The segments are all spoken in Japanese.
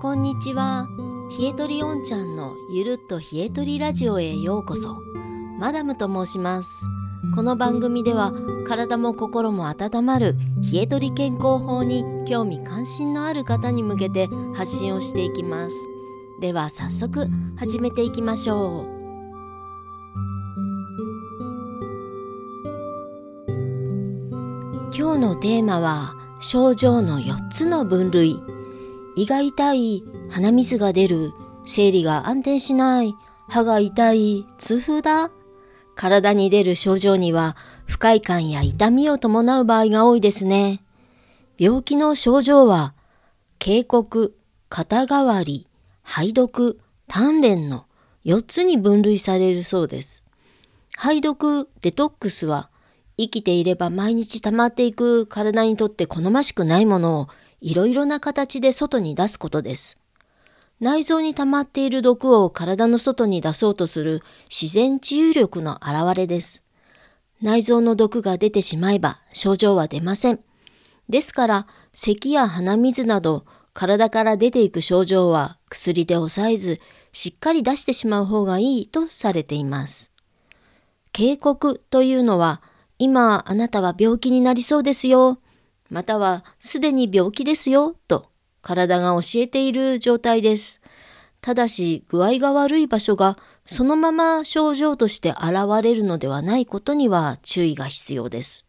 こんにちは。冷えとりおんちゃんのゆるっと冷えとりラジオへようこそ。マダムと申します。この番組では体も心も温まる冷えとり健康法に興味関心のある方に向けて発信をしていきます。では早速始めていきましょう。今日のテーマは症状の4つの分類胃が痛い鼻水が出る生理が安定しない歯が痛い痛風だ。体に出る症状には不快感や痛みを伴う場合が多いですね。病気の症状は警告肩代わり肺毒鍛錬の4つに分類されるそうです。肺毒デトックスは生きていれば毎日溜まっていく体にとって好ましくないものをいろいろな形で外に出すことです。内臓に溜まっている毒を体の外に出そうとする自然治癒力の表れです。内臓の毒が出てしまえば症状は出ません。ですから、咳や鼻水など体から出ていく症状は薬で抑えず、しっかり出してしまう方がいいとされています。警告というのは今あなたは病気になりそうですよ。またはすでに病気ですよ。と体が教えている状態です。ただし具合が悪い場所がそのまま症状として現れるのではないことには注意が必要です。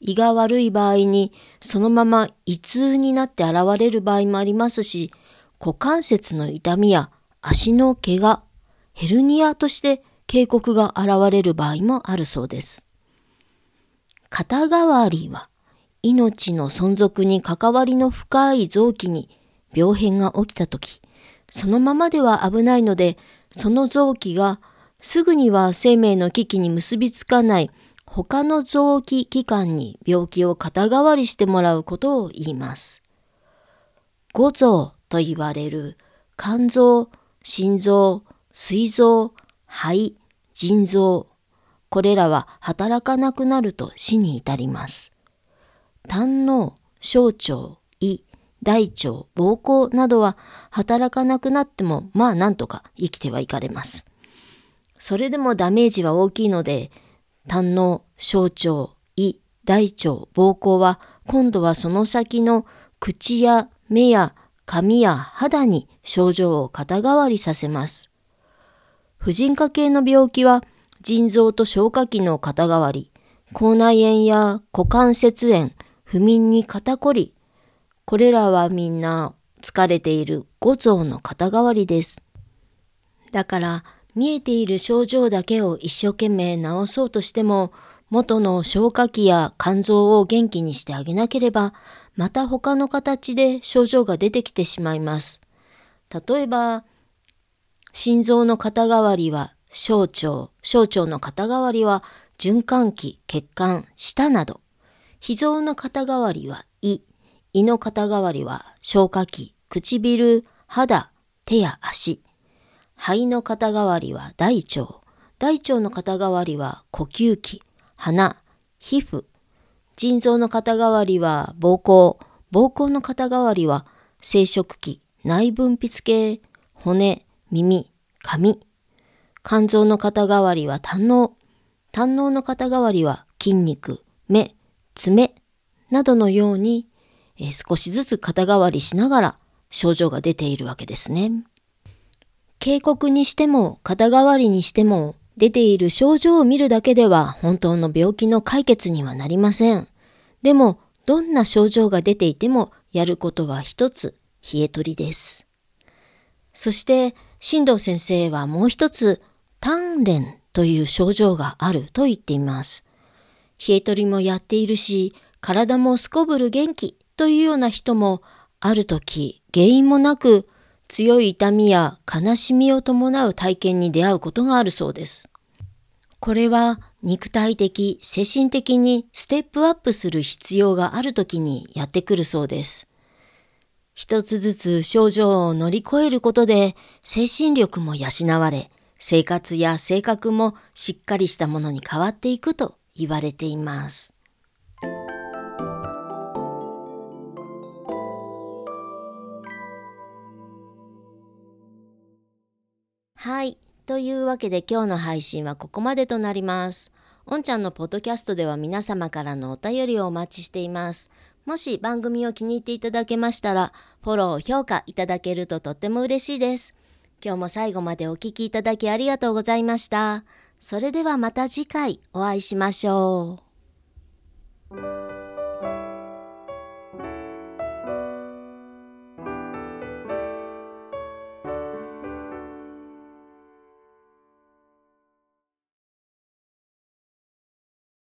胃が悪い場合にそのまま胃痛になって現れる場合もありますし、股関節の痛みや足の怪我、ヘルニアとして警告が現れる場合もあるそうです。肩代わりは命の存続に関わりの深い臓器に病変が起きたとき、そのままでは危ないので、その臓器がすぐには生命の危機に結びつかない他の臓器器官に病気を肩代わりしてもらうことを言います。五臓と言われる肝臓、心臓、膵臓、肺、腎臓、これらは働かなくなると死に至ります。胆の小腸、胃、大腸、膀胱などは働かなくなってもまあなんとか生きてはいかれます。それでもダメージは大きいので、胆の小腸、胃、大腸、膀胱は今度はその先の口や目や髪や肌に症状を肩代わりさせます。婦人科系の病気は腎臓と消化器の肩代わり、口内炎や股関節炎、不眠に肩こり、これらはみんな疲れている五臓の肩代わりです。だから見えている症状だけを一生懸命治そうとしても、元の消化器や肝臓を元気にしてあげなければ、また他の形で症状が出てきてしまいます。例えば、心臓の肩代わりは小腸、小腸の肩代わりは循環器、血管、舌など、脾臓の肩代わりは胃、胃の肩代わりは消化器、唇、肌、手や足、肺の肩代わりは大腸、大腸の肩代わりは呼吸器、鼻、皮膚、腎臓の肩代わりは膀胱、膀胱の肩代わりは生殖器、内分泌系、骨、耳、髪、肝臓の肩代わりは胆の胆のの肩代わりは筋肉、目、爪などのように、え、少しずつ肩代わりしながら症状が出ているわけですね。警告にしても肩代わりにしても出ている症状を見るだけでは本当の病気の解決にはなりません。でもどんな症状が出ていてもやることは一つ冷え取りです。そして新藤先生はもう一つ鍛錬という症状があると言っています。冷え取りもやっているし、体もすこぶる元気というような人もある時原因もなく強い痛みや悲しみを伴う体験に出会うことがあるそうです。これは肉体的、精神的にステップアップする必要がある時にやってくるそうです。一つずつ症状を乗り越えることで精神力も養われ、生活や性格もしっかりしたものに変わっていくと言われています。はい。というわけで今日の配信はここまでとなります。おんちゃんのポッドキャストでは皆様からのお便りをお待ちしています。もし番組を気に入っていただけましたら、フォロー、評価いただけるととっても嬉しいです。今日も最後までお聴きいただきありがとうございました。それではまた次回お会いしましょう。